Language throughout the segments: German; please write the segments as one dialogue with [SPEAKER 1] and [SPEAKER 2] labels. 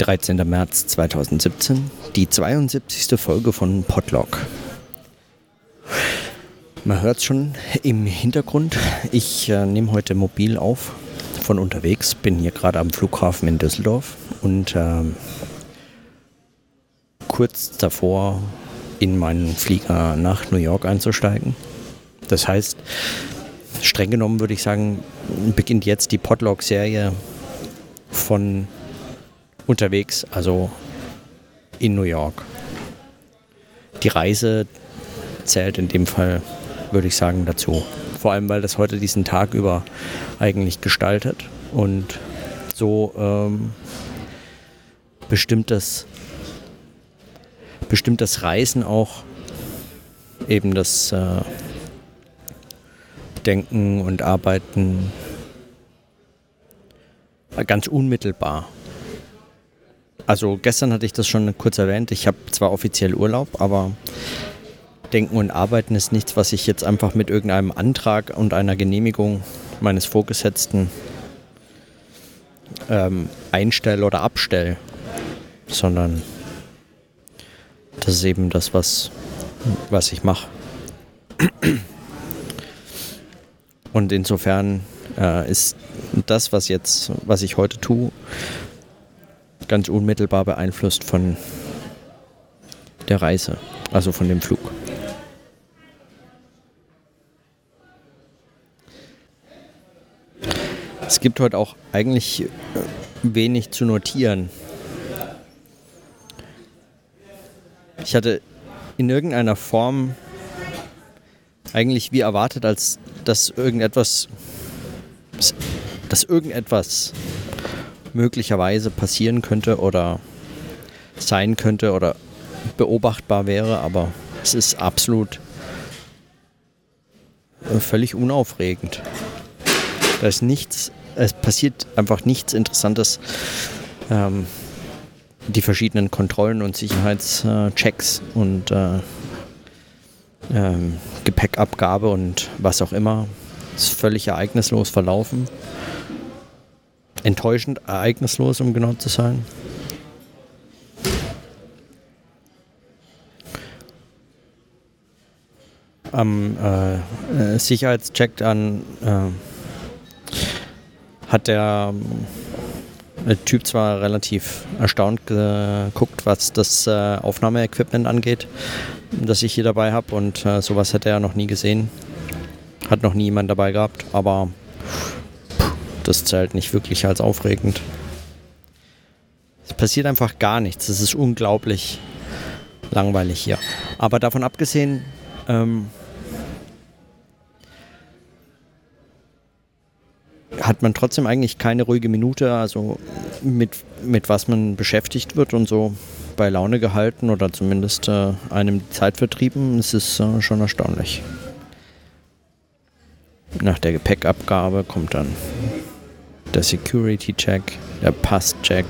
[SPEAKER 1] 13. März 2017, die 72. Folge von Podlog. Man hört es schon im Hintergrund. Ich äh, nehme heute mobil auf von unterwegs, bin hier gerade am Flughafen in Düsseldorf und äh, kurz davor in meinen Flieger nach New York einzusteigen. Das heißt, streng genommen würde ich sagen, beginnt jetzt die Podlog-Serie von unterwegs, also in New York. Die Reise zählt in dem Fall, würde ich sagen, dazu. Vor allem, weil das heute diesen Tag über eigentlich gestaltet und so ähm, bestimmt, das, bestimmt das Reisen auch eben das äh, Denken und Arbeiten ganz unmittelbar. Also gestern hatte ich das schon kurz erwähnt. Ich habe zwar offiziell Urlaub, aber Denken und Arbeiten ist nichts, was ich jetzt einfach mit irgendeinem Antrag und einer Genehmigung meines Vorgesetzten ähm, einstelle oder abstelle, sondern das ist eben das, was, was ich mache. Und insofern äh, ist das, was jetzt, was ich heute tue, ganz unmittelbar beeinflusst von der Reise, also von dem Flug. Es gibt heute auch eigentlich äh, wenig zu notieren. Ich hatte in irgendeiner Form eigentlich wie erwartet, als dass irgendetwas, dass irgendetwas möglicherweise passieren könnte oder sein könnte oder beobachtbar wäre, aber es ist absolut völlig unaufregend. Da ist nichts, es passiert einfach nichts Interessantes. Ähm, die verschiedenen Kontrollen und Sicherheitschecks und äh, ähm, Gepäckabgabe und was auch immer ist völlig ereignislos verlaufen. Enttäuschend ereignislos, um genau zu sein. Am äh, äh Sicherheitscheck dann äh, hat der, ähm, Typ zwar relativ erstaunt geguckt, was das äh, Aufnahmeequipment angeht, das ich hier dabei habe und äh, sowas hätte er noch nie gesehen. Hat noch nie jemand dabei gehabt, aber das zählt nicht wirklich als aufregend. Es passiert einfach gar nichts. Es ist unglaublich langweilig hier. Aber davon abgesehen, ähm, hat man trotzdem eigentlich keine ruhige Minute, also mit, mit was man beschäftigt wird und so bei Laune gehalten oder zumindest äh, einem Zeit vertrieben. Es ist äh, schon erstaunlich. Nach der Gepäckabgabe kommt dann der Security-Check, der Pass-Check,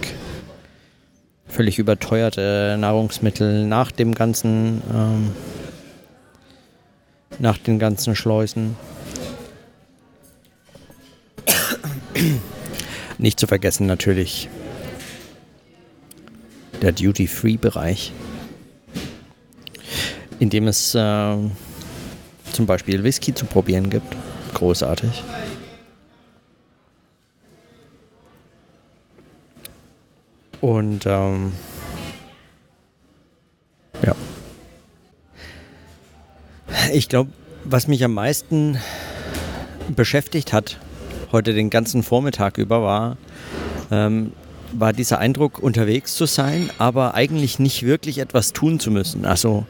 [SPEAKER 1] völlig überteuerte Nahrungsmittel nach dem ganzen, ähm, nach den ganzen Schleusen. Nicht zu vergessen natürlich der Duty-Free-Bereich, in dem es äh, zum Beispiel Whisky zu probieren gibt. Großartig. Und ähm, ja. Ich glaube, was mich am meisten beschäftigt hat, heute den ganzen Vormittag über, war, ähm, war dieser Eindruck, unterwegs zu sein, aber eigentlich nicht wirklich etwas tun zu müssen. Also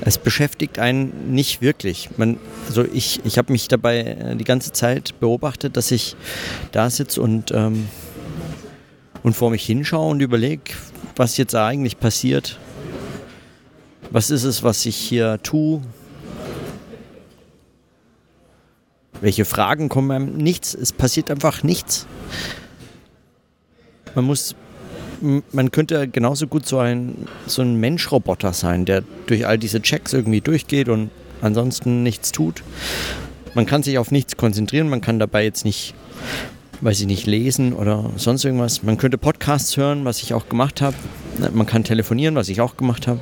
[SPEAKER 1] es beschäftigt einen nicht wirklich. Man, also ich, ich habe mich dabei äh, die ganze Zeit beobachtet, dass ich da sitze und, ähm, und vor mich hinschaue und überlege, was jetzt eigentlich passiert. Was ist es, was ich hier tue? Welche Fragen kommen einem? Nichts. Es passiert einfach nichts man muss, man könnte genauso gut so ein, so ein Mensch-Roboter sein, der durch all diese Checks irgendwie durchgeht und ansonsten nichts tut. Man kann sich auf nichts konzentrieren, man kann dabei jetzt nicht weiß ich nicht, lesen oder sonst irgendwas. Man könnte Podcasts hören, was ich auch gemacht habe. Man kann telefonieren, was ich auch gemacht habe.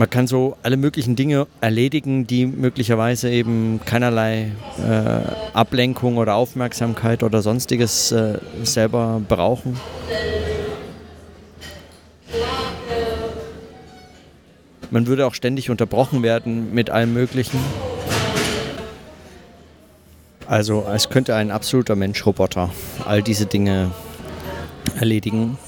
[SPEAKER 1] Man kann so alle möglichen Dinge erledigen, die möglicherweise eben keinerlei äh, Ablenkung oder Aufmerksamkeit oder sonstiges äh, selber brauchen. Man würde auch ständig unterbrochen werden mit allem Möglichen. Also es könnte ein absoluter Mensch-Roboter all diese Dinge erledigen.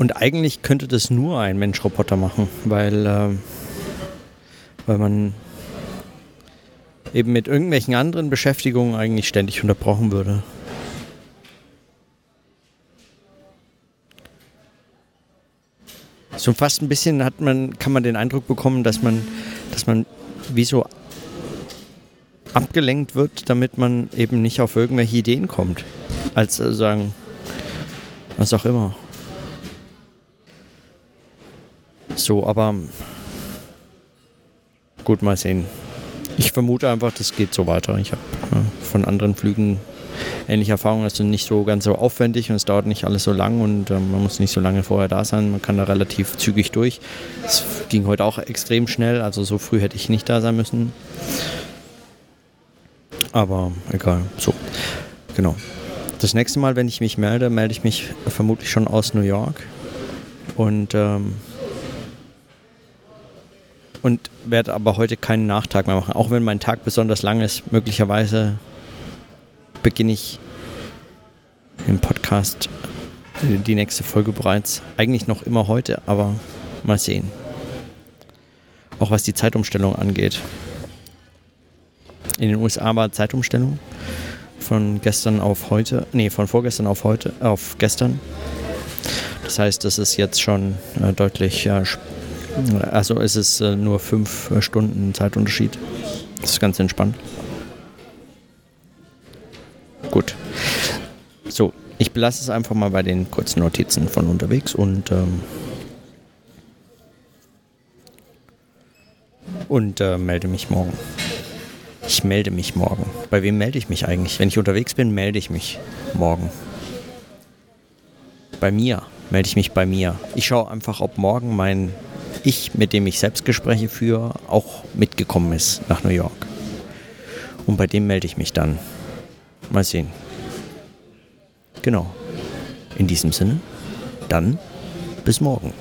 [SPEAKER 1] Und eigentlich könnte das nur ein Mensch-Roboter machen, weil, äh, weil man eben mit irgendwelchen anderen Beschäftigungen eigentlich ständig unterbrochen würde. So fast ein bisschen hat man, kann man den Eindruck bekommen, dass man, dass man wie so abgelenkt wird, damit man eben nicht auf irgendwelche Ideen kommt. Als äh, sagen, was auch immer. So, aber gut, mal sehen. Ich vermute einfach, das geht so weiter. Ich habe äh, von anderen Flügen ähnliche Erfahrungen. Es sind nicht so ganz so aufwendig und es dauert nicht alles so lang und äh, man muss nicht so lange vorher da sein. Man kann da relativ zügig durch. Es ging heute auch extrem schnell, also so früh hätte ich nicht da sein müssen. Aber egal, so. Genau. Das nächste Mal, wenn ich mich melde, melde ich mich vermutlich schon aus New York. Und ähm, und werde aber heute keinen Nachtag mehr machen. Auch wenn mein Tag besonders lang ist, möglicherweise beginne ich im Podcast die nächste Folge bereits. Eigentlich noch immer heute, aber mal sehen. Auch was die Zeitumstellung angeht. In den USA war Zeitumstellung von gestern auf heute, nee, von vorgestern auf heute, auf gestern. Das heißt, es ist jetzt schon äh, deutlich, äh, also es ist äh, nur fünf äh, Stunden Zeitunterschied. Das ist ganz entspannt. Gut. So, ich belasse es einfach mal bei den kurzen Notizen von unterwegs und ähm, und äh, melde mich morgen. Ich melde mich morgen. Bei wem melde ich mich eigentlich? Wenn ich unterwegs bin, melde ich mich morgen. Bei mir melde ich mich bei mir. Ich schaue einfach, ob morgen mein Ich, mit dem ich Selbstgespräche führe, auch mitgekommen ist nach New York. Und bei dem melde ich mich dann. Mal sehen. Genau. In diesem Sinne, dann bis morgen.